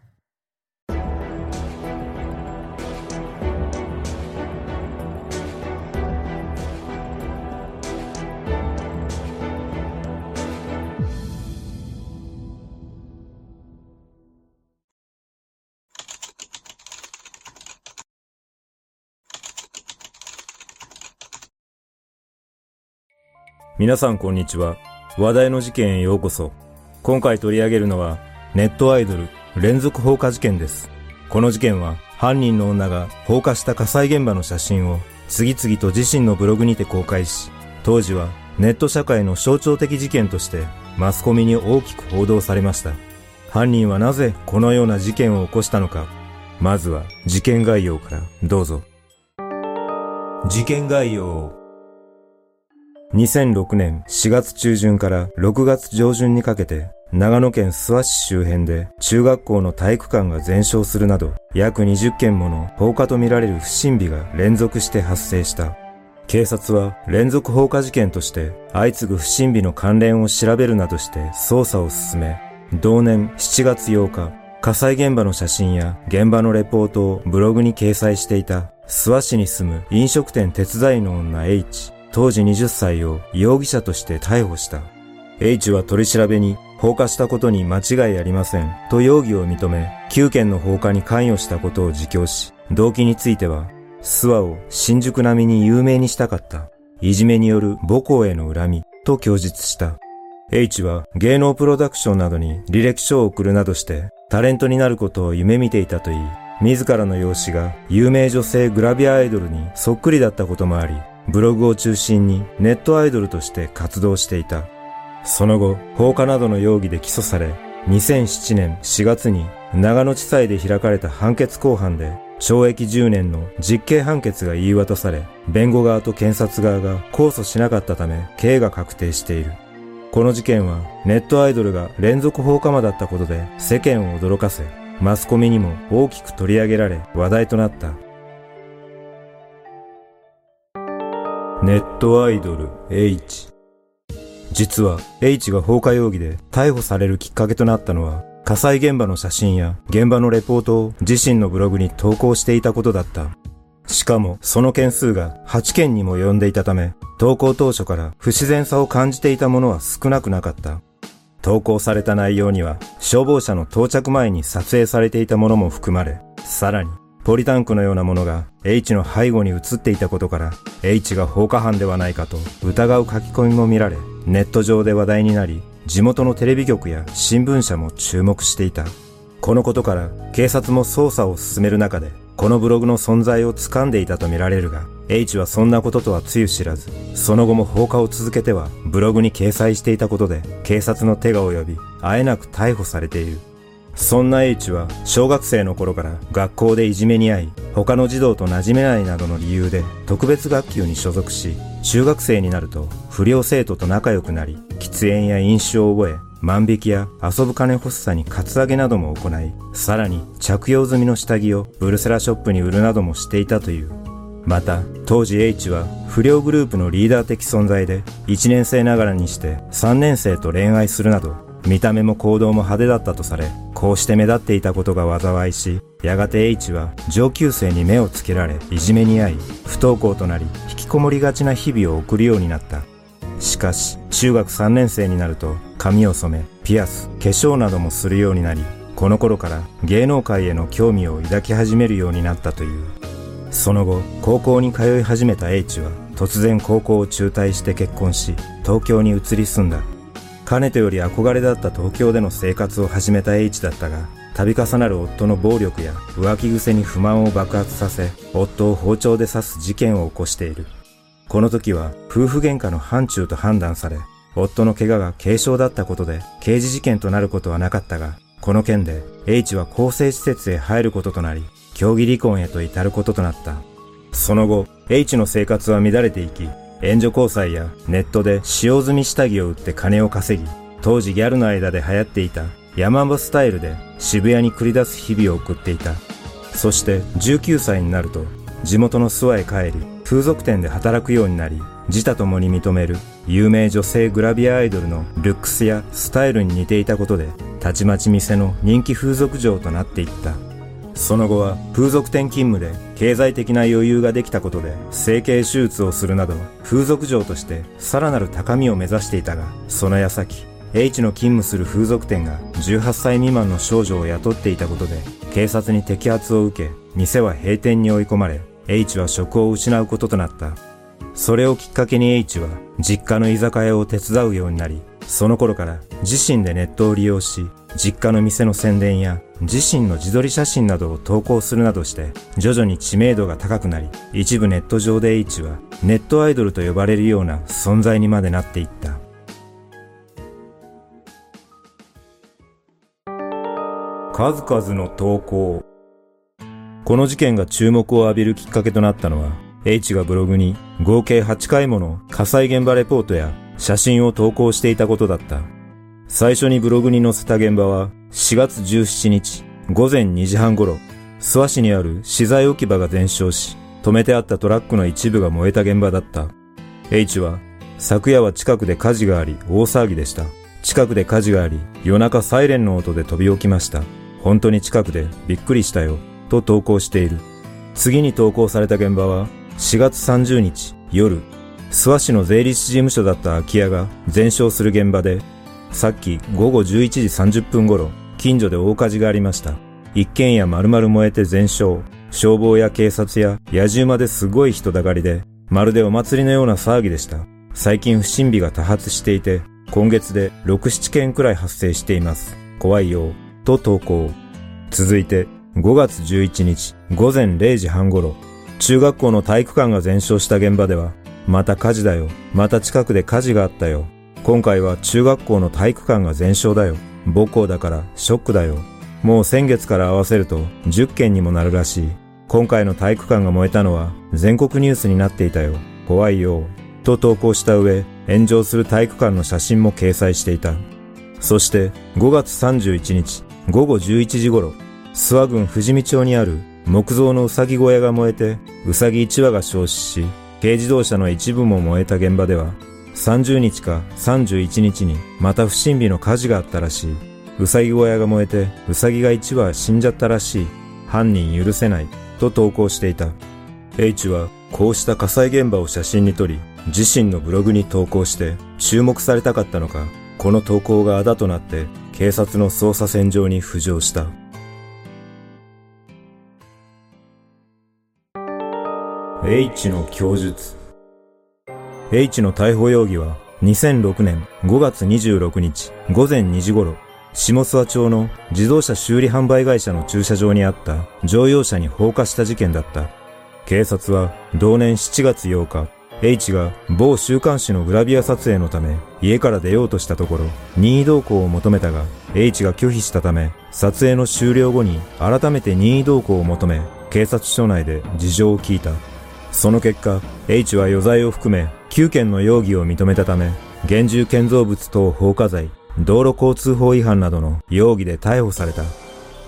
“皆さんこんにちは。話題の事件へようこそ。今回取り上げるのは、ネットアイドル連続放火事件です。この事件は、犯人の女が放火した火災現場の写真を次々と自身のブログにて公開し、当時はネット社会の象徴的事件としてマスコミに大きく報道されました。犯人はなぜこのような事件を起こしたのか。まずは事件概要からどうぞ。事件概要2006年4月中旬から6月上旬にかけて長野県諏訪市周辺で中学校の体育館が全焼するなど約20件もの放火とみられる不審火が連続して発生した。警察は連続放火事件として相次ぐ不審火の関連を調べるなどして捜査を進め、同年7月8日、火災現場の写真や現場のレポートをブログに掲載していた諏訪市に住む飲食店手伝いの女 H、当時20歳を容疑者として逮捕した。H は取り調べに放火したことに間違いありませんと容疑を認め、9件の放火に関与したことを自供し、動機については、諏訪を新宿並みに有名にしたかった。いじめによる母校への恨みと供述した。H は芸能プロダクションなどに履歴書を送るなどしてタレントになることを夢見ていたといい、自らの容姿が有名女性グラビアアイドルにそっくりだったこともあり、ブログを中心にネットアイドルとして活動していた。その後、放火などの容疑で起訴され、2007年4月に長野地裁で開かれた判決公判で懲役10年の実刑判決が言い渡され、弁護側と検察側が控訴しなかったため、刑が確定している。この事件はネットアイドルが連続放火魔だったことで世間を驚かせ、マスコミにも大きく取り上げられ話題となった。ネットアイドル H 実は H が放火容疑で逮捕されるきっかけとなったのは火災現場の写真や現場のレポートを自身のブログに投稿していたことだった。しかもその件数が8件にも及んでいたため投稿当初から不自然さを感じていたものは少なくなかった。投稿された内容には消防車の到着前に撮影されていたものも含まれ、さらにポリタンクのようなものが H の背後に映っていたことから H が放火犯ではないかと疑う書き込みも見られ、ネット上で話題になり、地元のテレビ局や新聞社も注目していた。このことから警察も捜査を進める中で、このブログの存在を掴んでいたとみられるが、H はそんなこととはつゆ知らず、その後も放火を続けてはブログに掲載していたことで警察の手が及び、あえなく逮捕されている。そんな H は小学生の頃から学校でいじめに遭い、他の児童と馴染めないなどの理由で特別学級に所属し、中学生になると不良生徒と仲良くなり、喫煙や飲酒を覚え、万引きや遊ぶ金欲しさにカツアゲなども行い、さらに着用済みの下着をブルセラショップに売るなどもしていたという。また、当時 H は不良グループのリーダー的存在で、1年生ながらにして3年生と恋愛するなど、見た目も行動も派手だったとされ、こうして目立っていたことが災いし、やがて H は上級生に目をつけられ、いじめに遭い、不登校となり、引きこもりがちな日々を送るようになった。しかし、中学3年生になると、髪を染め、ピアス、化粧などもするようになり、この頃から芸能界への興味を抱き始めるようになったという。その後、高校に通い始めた H は突然高校を中退して結婚し、東京に移り住んだ。かねてより憧れだった東京での生活を始めた H だったが、度重なる夫の暴力や浮気癖に不満を爆発させ、夫を包丁で刺す事件を起こしている。この時は夫婦喧嘩の範疇と判断され、夫の怪我が軽傷だったことで刑事事件となることはなかったが、この件で H は更生施設へ入ることとなり、協議離婚へと至ることとなった。その後、H の生活は乱れていき、援助交際やネットで使用済み下着を売って金を稼ぎ、当時ギャルの間で流行っていた山場スタイルで渋谷に繰り出す日々を送っていた。そして19歳になると地元の諏訪へ帰り、風俗店で働くようになり、自他ともに認める有名女性グラビアアイドルのルックスやスタイルに似ていたことで、たちまち店の人気風俗嬢となっていった。その後は風俗店勤務で経済的な余裕ができたことで整形手術をするなど風俗嬢としてさらなる高みを目指していたが、その矢先、H の勤務する風俗店が18歳未満の少女を雇っていたことで警察に摘発を受け、店は閉店に追い込まれ、H は職を失うこととなった。それをきっかけに H は実家の居酒屋を手伝うようになり、その頃から自身でネットを利用し、実家の店の宣伝や自身の自撮り写真などを投稿するなどして徐々に知名度が高くなり一部ネット上で H はネットアイドルと呼ばれるような存在にまでなっていった。数々の投稿。この事件が注目を浴びるきっかけとなったのは H がブログに合計8回もの火災現場レポートや写真を投稿していたことだった。最初にブログに載せた現場は4月17日午前2時半頃、諏訪市にある資材置き場が全焼し、止めてあったトラックの一部が燃えた現場だった。H は、昨夜は近くで火事があり大騒ぎでした。近くで火事があり、夜中サイレンの音で飛び起きました。本当に近くでびっくりしたよ、と投稿している。次に投稿された現場は、4月30日夜、諏訪市の税理士事務所だった空き家が全焼する現場で、さっき午後11時30分頃、近所で大火事がありました。一軒家丸々燃えて全焼。消防や警察や野獣まですごい人だかりで、まるでお祭りのような騒ぎでした。最近不審火が多発していて、今月で6、7件くらい発生しています。怖いよ。と投稿。続いて、5月11日午前0時半頃、中学校の体育館が全焼した現場では、また火事だよ。また近くで火事があったよ。今回は中学校の体育館が全焼だよ。母校だからショックだよ。もう先月から合わせると10件にもなるらしい。今回の体育館が燃えたのは全国ニュースになっていたよ。怖いよ。と投稿した上、炎上する体育館の写真も掲載していた。そして5月31日午後11時頃、諏訪郡富士見町にある木造のうさぎ小屋が燃えて、うさぎ1羽が焼死し、軽自動車の一部も燃えた現場では、30日か31日にまた不審火の火事があったらしい。うさぎ小屋が燃えて、うさぎが1羽死んじゃったらしい。犯人許せない。と投稿していた。H はこうした火災現場を写真に撮り、自身のブログに投稿して注目されたかったのか、この投稿があだとなって警察の捜査線上に浮上した。H の供述 H の逮捕容疑は2006年5月26日午前2時頃、下諏訪町の自動車修理販売会社の駐車場にあった乗用車に放火した事件だった。警察は同年7月8日、H が某週刊誌のグラビア撮影のため家から出ようとしたところ任意同行を求めたが H が拒否したため撮影の終了後に改めて任意同行を求め警察署内で事情を聞いた。その結果 H は余罪を含め9件の容疑を認めたため、現住建造物等放火罪、道路交通法違反などの容疑で逮捕された。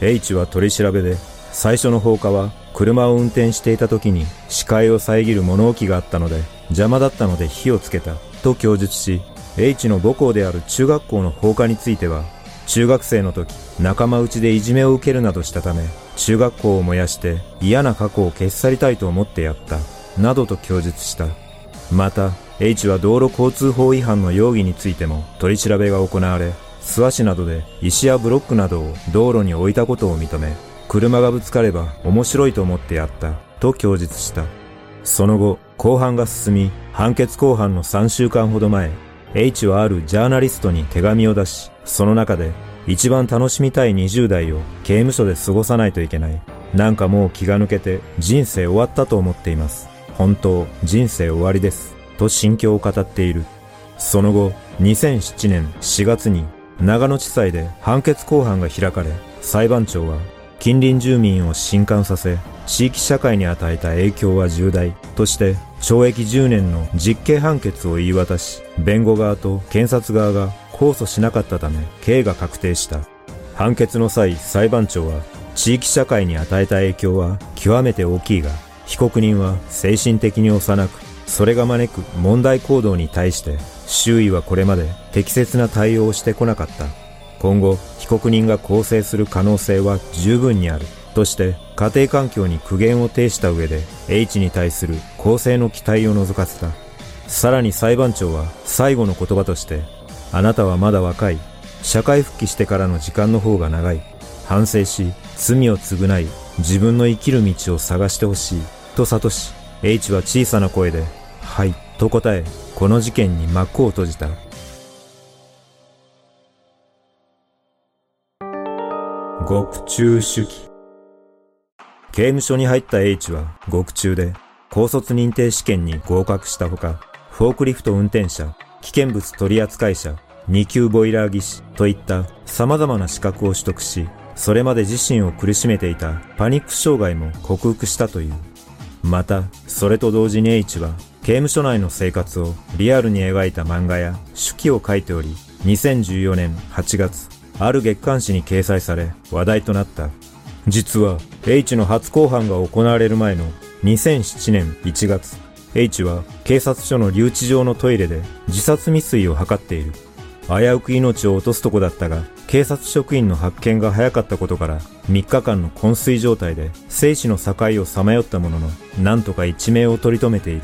H は取り調べで、最初の放火は車を運転していた時に視界を遮る物置があったので邪魔だったので火をつけたと供述し H の母校である中学校の放火については中学生の時仲間内でいじめを受けるなどしたため中学校を燃やして嫌な過去を消し去りたいと思ってやったなどと供述したまた、H は道路交通法違反の容疑についても取り調べが行われ、諏訪市などで石やブロックなどを道路に置いたことを認め、車がぶつかれば面白いと思ってやった、と供述した。その後、後半が進み、判決公判の3週間ほど前、H はあるジャーナリストに手紙を出し、その中で、一番楽しみたい20代を刑務所で過ごさないといけない。なんかもう気が抜けて人生終わったと思っています。本当、人生終わりです。と心境を語っている。その後、2007年4月に長野地裁で判決公判が開かれ、裁判長は近隣住民を震撼させ、地域社会に与えた影響は重大として懲役10年の実刑判決を言い渡し、弁護側と検察側が控訴しなかったため、刑が確定した。判決の際、裁判長は地域社会に与えた影響は極めて大きいが、被告人は精神的に幼く、それが招く問題行動に対して周囲はこれまで適切な対応をしてこなかった。今後、被告人が更生する可能性は十分にある。として家庭環境に苦言を呈した上で H に対する公正の期待を除かせた。さらに裁判長は最後の言葉として、あなたはまだ若い。社会復帰してからの時間の方が長い。反省し、罪を償い、自分の生きる道を探してほしい。と諭し、H は小さな声で、はい、と答え、この事件に幕を閉じた。獄中主義。刑務所に入った H は獄中で高卒認定試験に合格したほか、フォークリフト運転者、危険物取扱者、二級ボイラー技師といった様々な資格を取得し、それまで自身を苦しめていたパニック障害も克服したという。また、それと同時に H は刑務所内の生活をリアルに描いた漫画や手記を書いており、2014年8月、ある月刊誌に掲載され話題となった。実は H の初公判が行われる前の2007年1月、H は警察署の留置場のトイレで自殺未遂を図っている。危うく命を落とすとこだったが、警察職員の発見が早かったことから3日間の昏睡状態で生死の境をさまよったものの、なんとか一命を取り留めている。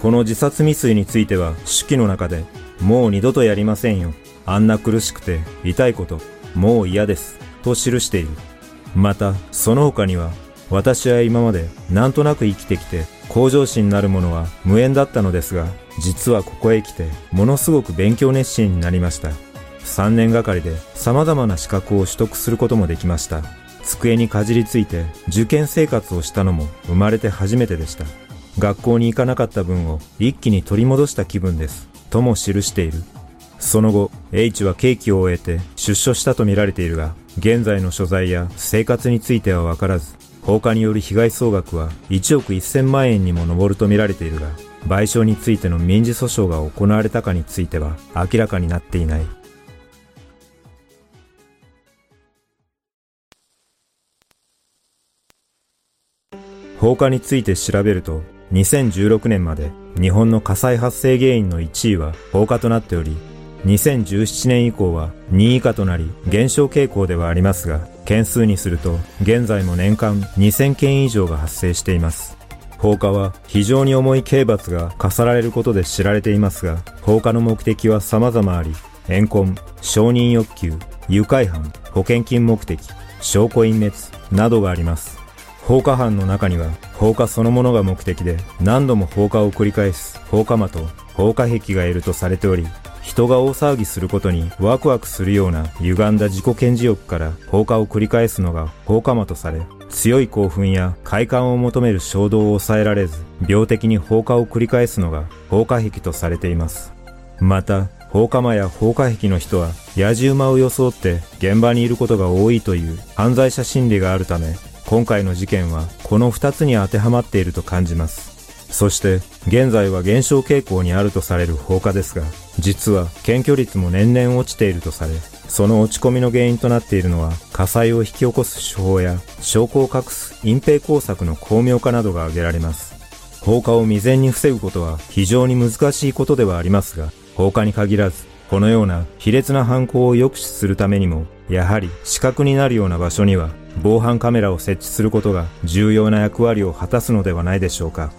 この自殺未遂については手記の中で、もう二度とやりませんよ。あんな苦しくて痛いこと、もう嫌です。と記している。また、その他には、私は今までなんとなく生きてきて、向上心なるものは無縁だったのですが、実はここへ来て、ものすごく勉強熱心になりました。3年がかりで様々な資格を取得することもできました。机にかじりついて受験生活をしたのも生まれて初めてでした。学校に行かなかった分を一気に取り戻した気分です。とも記している。その後、H は刑期を終えて出所したとみられているが、現在の所在や生活についてはわからず、放火による被害総額は1億1000万円にも上るとみられているが、賠償についての民事訴訟が行われたかについては明らかになっていない。放火について調べると、2016年まで日本の火災発生原因の1位は放火となっており、2017年以降は2位以下となり減少傾向ではありますが、件数にすると現在も年間2000件以上が発生しています。放火は非常に重い刑罰が課されることで知られていますが、放火の目的は様々あり、怨恨、承認欲求、愉快犯、保険金目的、証拠隠滅などがあります。放火犯の中には放火そのものが目的で何度も放火を繰り返す放火魔と放火癖がいるとされており、人が大騒ぎすることにワクワクするような歪んだ自己顕示欲から放火を繰り返すのが放火魔とされ、強い興奮や快感を求める衝動を抑えられず、病的に放火を繰り返すのが放火癖とされています。また、放火魔や放火癖の人は、野じ馬を装って現場にいることが多いという犯罪者心理があるため、今回の事件はこの二つに当てはまっていると感じます。そして、現在は減少傾向にあるとされる放火ですが、実は検挙率も年々落ちているとされ、その落ち込みの原因となっているのは、火災を引き起こす手法や、証拠を隠す隠蔽工作の巧妙化などが挙げられます。放火を未然に防ぐことは非常に難しいことではありますが、放火に限らず、このような卑劣な犯行を抑止するためにも、やはり死角になるような場所には防犯カメラを設置することが重要な役割を果たすのではないでしょうか。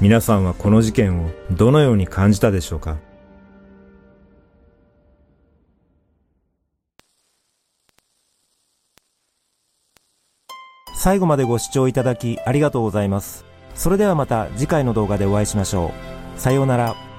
皆さんはこの事件をどのように感じたでしょうか最後までご視聴いただきありがとうございます。それではまた次回の動画でお会いしましょう。さようなら。